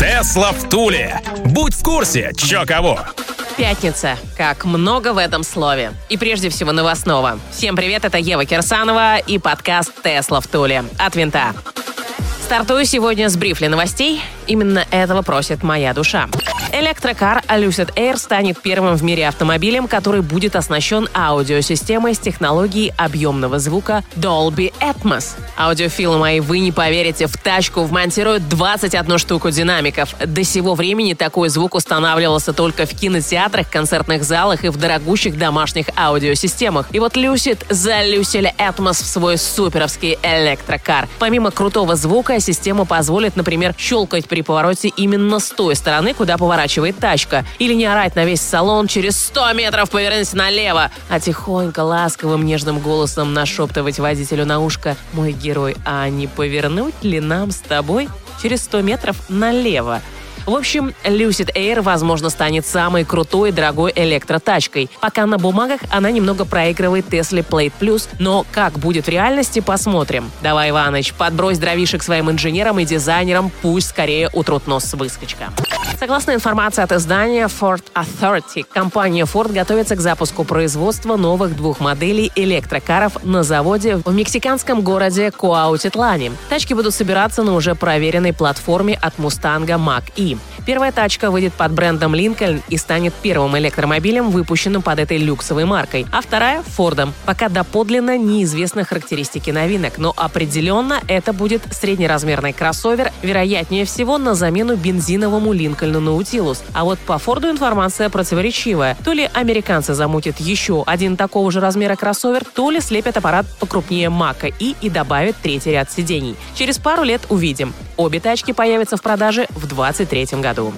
Тесла в Туле. Будь в курсе, чё кого. Пятница. Как много в этом слове. И прежде всего новостного. Всем привет, это Ева Кирсанова и подкаст «Тесла в Туле» от Винта. Стартую сегодня с брифли новостей. Именно этого просит моя душа. Электрокар Lucid Air станет первым в мире автомобилем, который будет оснащен аудиосистемой с технологией объемного звука Dolby Atmos. Аудиофилы мои, вы не поверите, в тачку вмонтируют 21 штуку динамиков. До сего времени такой звук устанавливался только в кинотеатрах, концертных залах и в дорогущих домашних аудиосистемах. И вот Lucid залюсили Atmos в свой суперовский электрокар. Помимо крутого звука, система позволит, например, щелкать при повороте именно с той стороны, куда поворачивает тачка. Или не орать на весь салон через 100 метров повернись налево, а тихонько, ласковым, нежным голосом нашептывать водителю на ушко «Мой герой, а не повернуть ли нам с тобой через 100 метров налево?» В общем, Lucid Air, возможно, станет самой крутой и дорогой электротачкой. Пока на бумагах она немного проигрывает Tesla Plate Plus, но как будет в реальности, посмотрим. Давай, Иваныч, подбрось дровишек своим инженерам и дизайнерам, пусть скорее утрут нос с выскочка. Согласно информации от издания Ford Authority, компания Ford готовится к запуску производства новых двух моделей электрокаров на заводе в мексиканском городе Куаутитлане. Тачки будут собираться на уже проверенной платформе от Мустанга Mach-E. Первая тачка выйдет под брендом Lincoln и станет первым электромобилем, выпущенным под этой люксовой маркой, а вторая — Фордом. Пока доподлинно неизвестны характеристики новинок, но определенно это будет среднеразмерный кроссовер, вероятнее всего на замену бензиновому Линкольну Наутилус. А вот по Форду информация противоречивая. То ли американцы замутят еще один такого же размера кроссовер, то ли слепят аппарат покрупнее Мака и и добавят третий ряд сидений. Через пару лет увидим. Обе тачки появятся в продаже в 23 2023 году.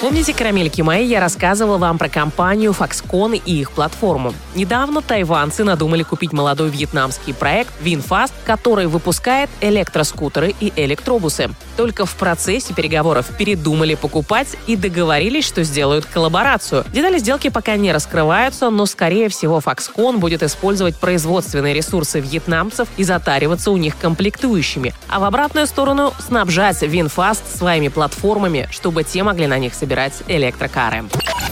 Помните, карамельки мои, я рассказывала вам про компанию Foxconn и их платформу. Недавно тайванцы надумали купить молодой вьетнамский проект VinFast, который выпускает электроскутеры и электробусы. Только в процессе переговоров передумали покупать и договорились, что сделают коллаборацию. Детали сделки пока не раскрываются, но, скорее всего, Foxconn будет использовать производственные ресурсы вьетнамцев и затариваться у них комплектующими, а в обратную сторону снабжать VinFast своими платформами, чтобы те могли на них собирать собирать электрокары.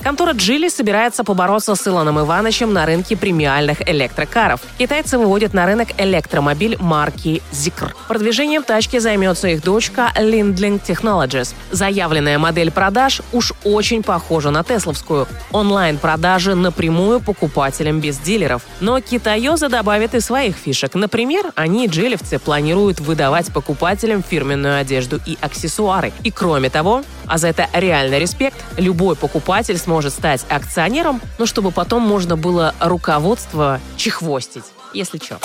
Контора Джили собирается побороться с Илоном Ивановичем на рынке премиальных электрокаров. Китайцы выводят на рынок электромобиль марки Zikr. Продвижением тачки займется их дочка Lindling Technologies. Заявленная модель продаж уж очень похожа на тесловскую. Онлайн-продажи напрямую покупателям без дилеров. Но китаёзы добавят и своих фишек. Например, они, джилевцы, планируют выдавать покупателям фирменную одежду и аксессуары. И кроме того, а за это реальный респект, любой покупатель сможет стать акционером, но чтобы потом можно было руководство чехвостить если что.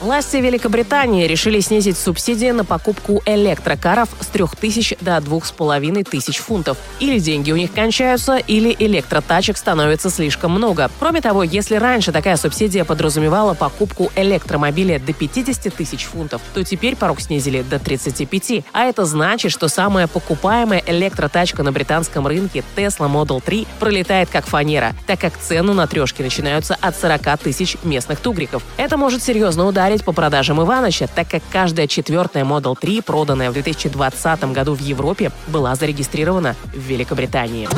Власти Великобритании решили снизить субсидии на покупку электрокаров с 3000 до 2500 фунтов. Или деньги у них кончаются, или электротачек становится слишком много. Кроме того, если раньше такая субсидия подразумевала покупку электромобиля до 50 тысяч фунтов, то теперь порог снизили до 35. А это значит, что самая покупаемая электротачка на британском рынке Tesla Model 3 пролетает как фанера, так как цены на трешки начинаются от 40 тысяч местных тугриков. Это может серьезно ударить по продажам Иваныча, так как каждая четвертая Model 3, проданная в 2020 году в Европе, была зарегистрирована в Великобритании.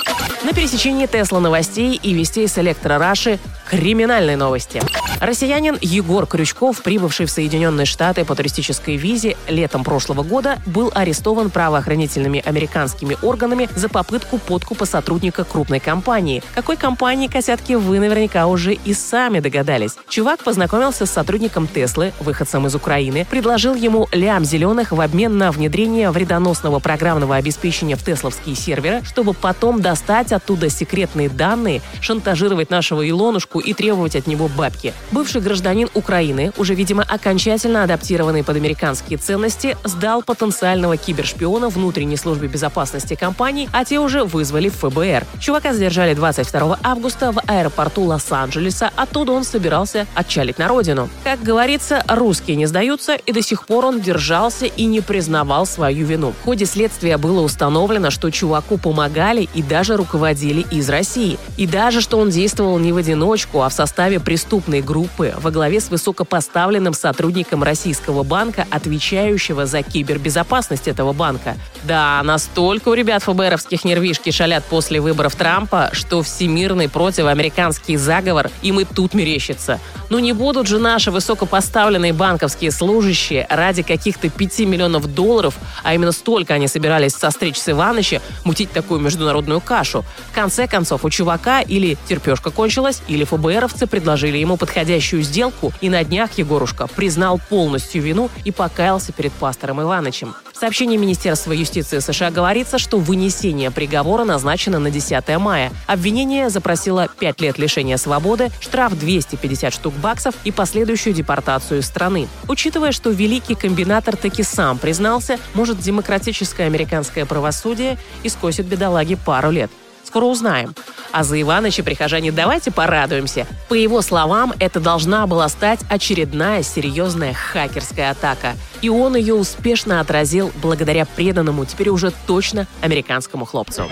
На пересечении Тесла новостей и вестей с Электрораши криминальные новости. Россиянин Егор Крючков, прибывший в Соединенные Штаты по туристической визе летом прошлого года, был арестован правоохранительными американскими органами за попытку подкупа сотрудника крупной компании. Какой компании, косятки, вы наверняка уже и сами догадались. Чувак познакомился с сотрудником Теслы, выходцем из Украины, предложил ему лям зеленых в обмен на внедрение вредоносного программного обеспечения в тесловские серверы, чтобы потом достать оттуда секретные данные, шантажировать нашего Илонушку и требовать от него бабки. Бывший гражданин Украины, уже, видимо, окончательно адаптированный под американские ценности, сдал потенциального кибершпиона внутренней службе безопасности компании, а те уже вызвали в ФБР. Чувака задержали 22 августа в аэропорту Лос-Анджелеса, оттуда он собирался отчалить на родину. Как говорится, русские не сдаются, и до сих пор он держался и не признавал свою вину. В ходе следствия было установлено, что чуваку помогали и даже руководили из России. И даже, что он действовал не в одиночку, а в составе преступной группы во главе с высокопоставленным сотрудником российского банка, отвечающего за кибербезопасность этого банка. Да, настолько у ребят ФБРовских нервишки шалят после выборов Трампа, что всемирный противоамериканский заговор им и тут мерещится. Ну не будут же наши высокопоставленные банковские служащие ради каких-то 5 миллионов долларов, а именно столько они собирались состричь с Иваныча, мутить такую международную кашу. В конце концов, у чувака или терпешка кончилась, или ФБРовцы предложили ему подходящую сделку, и на днях Егорушка признал полностью вину и покаялся перед пастором Иванычем. Сообщении Министерства юстиции США говорится, что вынесение приговора назначено на 10 мая. Обвинение запросило 5 лет лишения свободы, штраф 250 штук баксов и последующую депортацию страны. Учитывая, что великий комбинатор таки сам признался, может демократическое американское правосудие искосит бедолаги пару лет. Скоро узнаем. А за Иваныча, прихожане, давайте порадуемся. По его словам, это должна была стать очередная серьезная хакерская атака. И он ее успешно отразил благодаря преданному, теперь уже точно американскому хлопцу.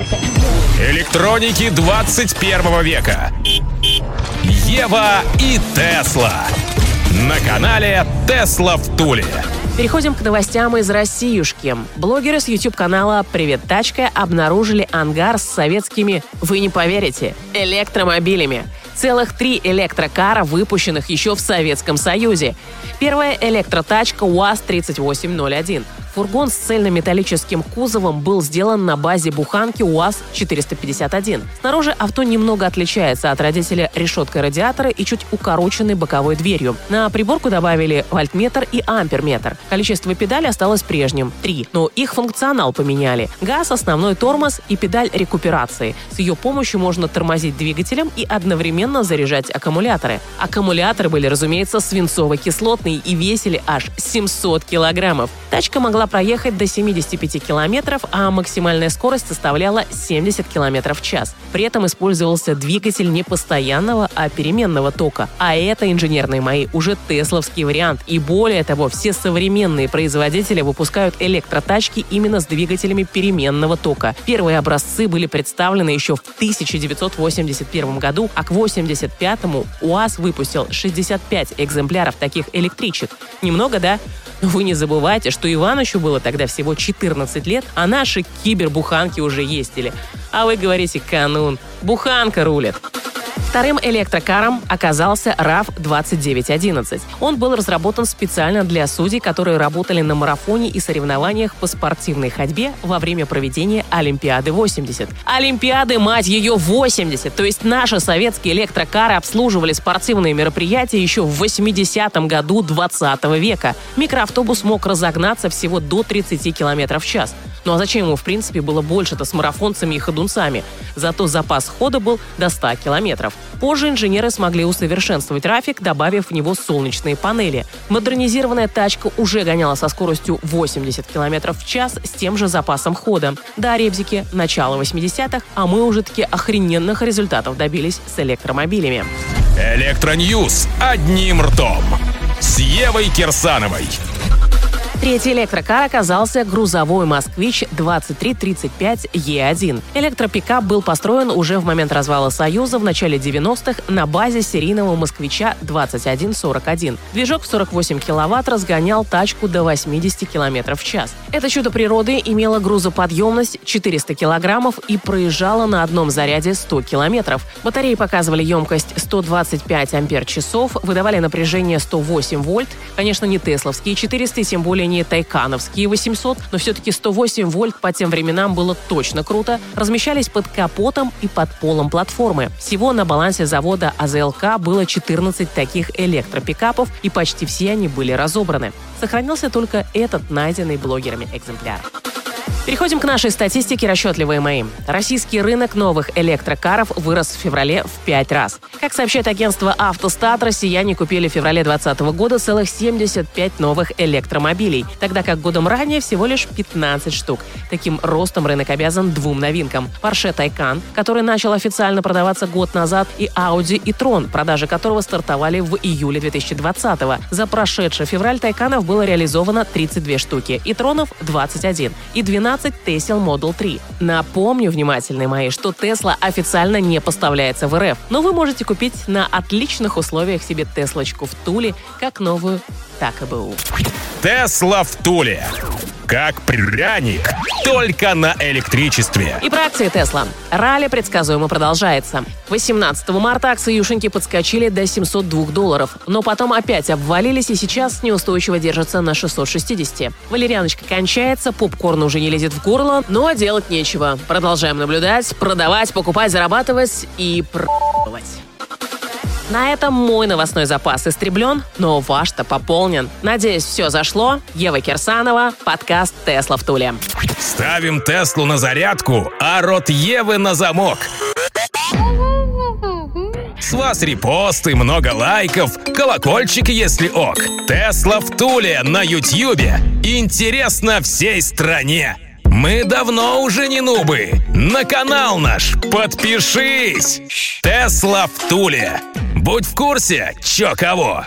Электроники 21 века. Ева и Тесла. На канале Тесла в Туле. Переходим к новостям из Россиюшки. Блогеры с YouTube-канала «Привет, тачка» обнаружили ангар с советскими, вы не поверите, электромобилями. Целых три электрокара, выпущенных еще в Советском Союзе. Первая электротачка УАЗ-3801. Фургон с цельнометаллическим кузовом был сделан на базе буханки УАЗ-451. Снаружи авто немного отличается от родителя решеткой радиатора и чуть укороченной боковой дверью. На приборку добавили вольтметр и амперметр. Количество педалей осталось прежним – три, но их функционал поменяли. Газ, основной тормоз и педаль рекуперации. С ее помощью можно тормозить двигателем и одновременно заряжать аккумуляторы. Аккумуляторы были, разумеется, свинцово-кислотные и весили аж 700 килограммов. Тачка могла проехать до 75 километров, а максимальная скорость составляла 70 километров в час. При этом использовался двигатель не постоянного, а переменного тока. А это, инженерные мои, уже тесловский вариант. И более того, все современные производители выпускают электротачки именно с двигателями переменного тока. Первые образцы были представлены еще в 1981 году, а к 1985-му УАЗ выпустил 65 экземпляров таких электричек. Немного, да? Вы не забывайте, что Иванычу было тогда всего 14 лет, а наши кибербуханки уже ездили. А вы говорите, канун, буханка рулит. Вторым электрокаром оказался RAV-2911. Он был разработан специально для судей, которые работали на марафоне и соревнованиях по спортивной ходьбе во время проведения Олимпиады 80. Олимпиады, мать ее, 80! То есть наши советские электрокары обслуживали спортивные мероприятия еще в 80-м году 20 века. Микроавтобус мог разогнаться всего до 30 км в час. Ну а зачем ему, в принципе, было больше-то с марафонцами и ходунцами? Зато запас хода был до 100 километров. Позже инженеры смогли усовершенствовать трафик, добавив в него солнечные панели. Модернизированная тачка уже гоняла со скоростью 80 км в час с тем же запасом хода. Да, ребзики, начало 80-х, а мы уже таки охрененных результатов добились с электромобилями. Электроньюз одним ртом. С Евой Кирсановой. Третий электрокар оказался грузовой «Москвич» 2335Е1. Электропикап был построен уже в момент развала Союза в начале 90-х на базе серийного «Москвича» 2141. Движок в 48 киловатт разгонял тачку до 80 км в час. Это чудо природы имело грузоподъемность 400 килограммов и проезжало на одном заряде 100 километров. Батареи показывали емкость 125 ампер-часов, выдавали напряжение 108 вольт. Конечно, не тесловские 400, тем более не тайкановские 800, но все-таки 108 вольт по тем временам было точно круто, размещались под капотом и под полом платформы. Всего на балансе завода АЗЛК было 14 таких электропикапов, и почти все они были разобраны. Сохранился только этот найденный блогерами экземпляр. Переходим к нашей статистике, расчетливые мои. Российский рынок новых электрокаров вырос в феврале в 5 раз. Как сообщает агентство «Автостат», россияне купили в феврале 2020 года целых 75 новых электромобилей, тогда как годом ранее всего лишь 15 штук. Таким ростом рынок обязан двум новинкам. Porsche Taycan, который начал официально продаваться год назад, и Audi и Tron, продажи которого стартовали в июле 2020 -го. За прошедший февраль Тайканов было реализовано 32 штуки, и Тронов 21, и 12 Tesla Model 3. Напомню, внимательные мои, что Tesla официально не поставляется в РФ, но вы можете купить на отличных условиях себе Теслочку в Туле, как новую, так и БУ. Тесла в Туле. Как пряник, только на электричестве. И про акции Тесла. Ралли предсказуемо продолжается. 18 марта акции Юшеньки подскочили до 702 долларов, но потом опять обвалились и сейчас неустойчиво держатся на 660. Валерьяночка кончается, попкорн уже не лезет в горло, но делать нечего. Продолжаем наблюдать, продавать, покупать, зарабатывать и пробовать. На этом мой новостной запас истреблен, но ваш-то пополнен. Надеюсь, все зашло. Ева Кирсанова, подкаст «Тесла в Туле». Ставим Теслу на зарядку, а рот Евы на замок. С вас репосты, много лайков, колокольчик, если ок. Тесла в Туле на Ютьюбе. Интересно всей стране. Мы давно уже не нубы. На канал наш подпишись. Тесла в Туле. Будь в курсе, чё кого.